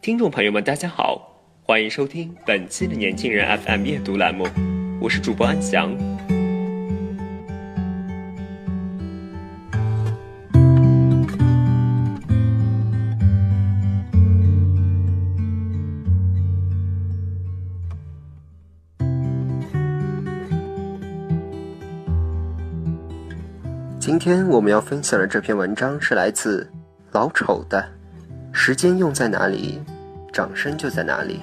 听众朋友们，大家好，欢迎收听本期的年轻人 FM 阅读栏目，我是主播安翔。今天我们要分享的这篇文章是来自老丑的，时间用在哪里？掌声就在哪里。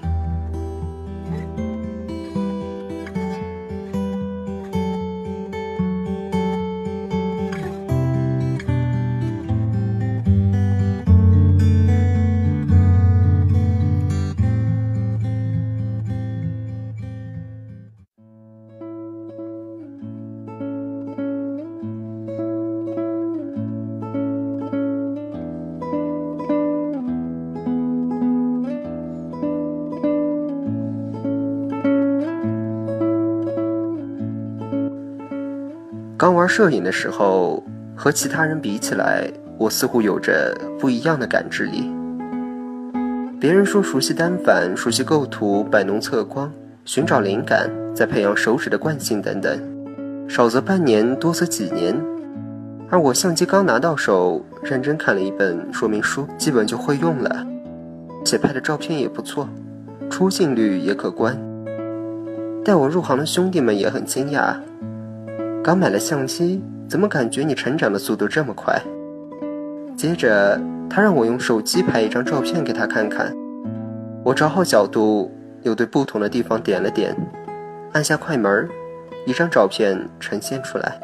玩摄影的时候，和其他人比起来，我似乎有着不一样的感知力。别人说熟悉单反、熟悉构图、摆弄测光、寻找灵感、再培养手指的惯性等等，少则半年，多则几年。而我相机刚拿到手，认真看了一本说明书，基本就会用了，且拍的照片也不错，出镜率也可观。带我入行的兄弟们也很惊讶。刚买了相机，怎么感觉你成长的速度这么快？接着，他让我用手机拍一张照片给他看看。我找好角度，又对不同的地方点了点，按下快门，一张照片呈现出来。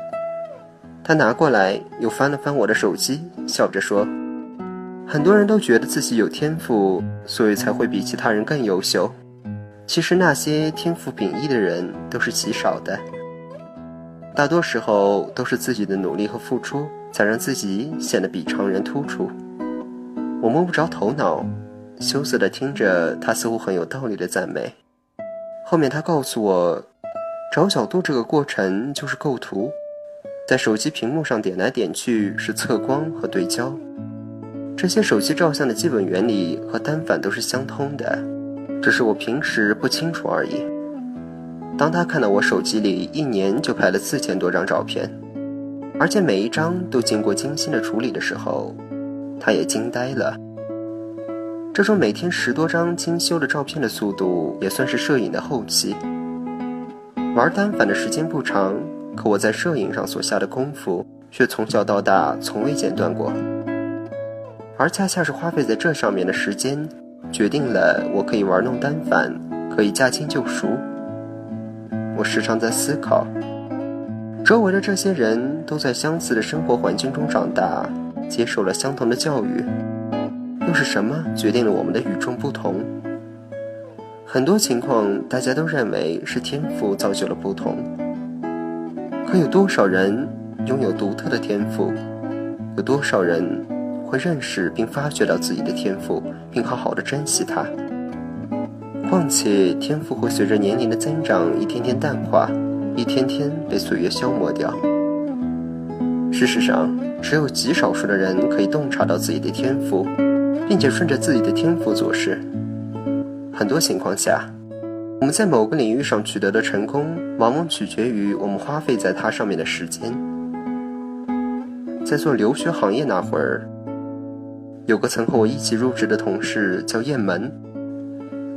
他拿过来，又翻了翻我的手机，笑着说：“很多人都觉得自己有天赋，所以才会比其他人更优秀。其实那些天赋秉异的人都是极少的。”大多时候都是自己的努力和付出，才让自己显得比常人突出。我摸不着头脑，羞涩地听着他似乎很有道理的赞美。后面他告诉我，找角度这个过程就是构图，在手机屏幕上点来点去是测光和对焦。这些手机照相的基本原理和单反都是相通的，只是我平时不清楚而已。当他看到我手机里一年就拍了四千多张照片，而且每一张都经过精心的处理的时候，他也惊呆了。这种每天十多张精修的照片的速度，也算是摄影的后期。玩单反的时间不长，可我在摄影上所下的功夫，却从小到大从未间断过。而恰恰是花费在这上面的时间，决定了我可以玩弄单反，可以驾轻就熟。我时常在思考，周围的这些人都在相似的生活环境中长大，接受了相同的教育，又是什么决定了我们的与众不同？很多情况，大家都认为是天赋造就了不同。可有多少人拥有独特的天赋？有多少人会认识并发掘到自己的天赋，并好好的珍惜它？况且，天赋会随着年龄的增长一天天淡化，一天天被岁月消磨掉。事实上，只有极少数的人可以洞察到自己的天赋，并且顺着自己的天赋做事。很多情况下，我们在某个领域上取得的成功，往往取决于我们花费在它上面的时间。在做留学行业那会儿，有个曾和我一起入职的同事叫雁门。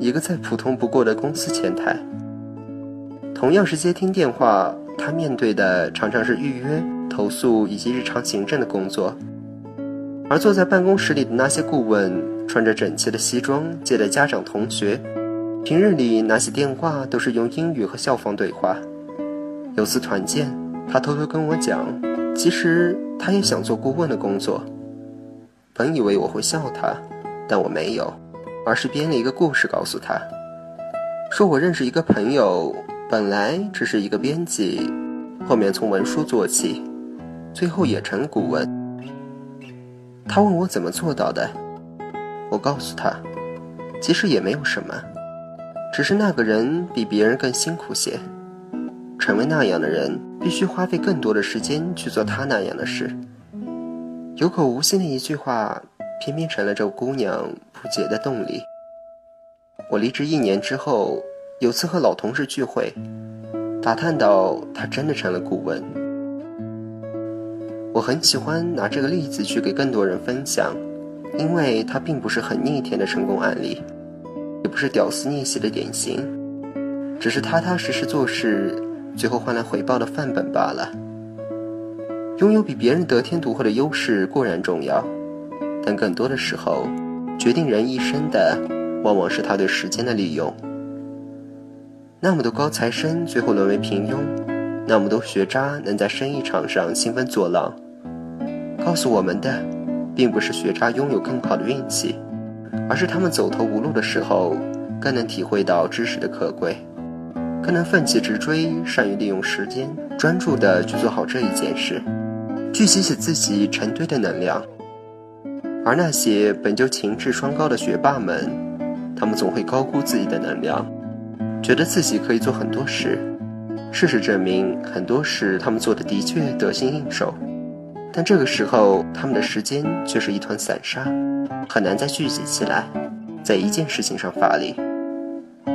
一个再普通不过的公司前台，同样是接听电话，他面对的常常是预约、投诉以及日常行政的工作，而坐在办公室里的那些顾问，穿着整齐的西装接待家长同学，平日里拿起电话都是用英语和校方对话，有次团建，他偷偷跟我讲，其实他也想做顾问的工作。本以为我会笑他，但我没有，而是编了一个故事告诉他，说我认识一个朋友，本来只是一个编辑，后面从文书做起，最后也成古文。他问我怎么做到的，我告诉他，其实也没有什么。只是那个人比别人更辛苦些，成为那样的人，必须花费更多的时间去做他那样的事。有口无心的一句话，偏偏成了这姑娘不解的动力。我离职一年之后，有次和老同事聚会，打探到他真的成了顾问。我很喜欢拿这个例子去给更多人分享，因为它并不是很逆天的成功案例。也不是屌丝逆袭的典型，只是踏踏实实做事，最后换来回报的范本罢了。拥有比别人得天独厚的优势固然重要，但更多的时候，决定人一生的，往往是他对时间的利用。那么多高材生最后沦为平庸，那么多学渣能在生意场上兴风作浪，告诉我们的，并不是学渣拥有更好的运气。而是他们走投无路的时候，更能体会到知识的可贵，更能奋起直追，善于利用时间，专注地去做好这一件事，聚集起自己成堆的能量。而那些本就情志双高的学霸们，他们总会高估自己的能量，觉得自己可以做很多事。事实证明，很多事他们做的的确得心应手，但这个时候，他们的时间却是一团散沙。很难再聚集起来，在一件事情上发力，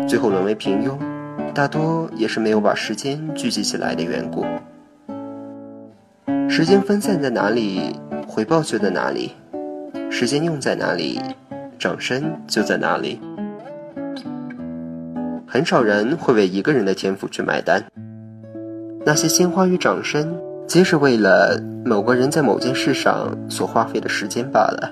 最后沦为平庸，大多也是没有把时间聚集起来的缘故。时间分散在哪里，回报就在哪里；时间用在哪里，掌声就在哪里。很少人会为一个人的天赋去买单，那些鲜花与掌声，皆是为了某个人在某件事上所花费的时间罢了。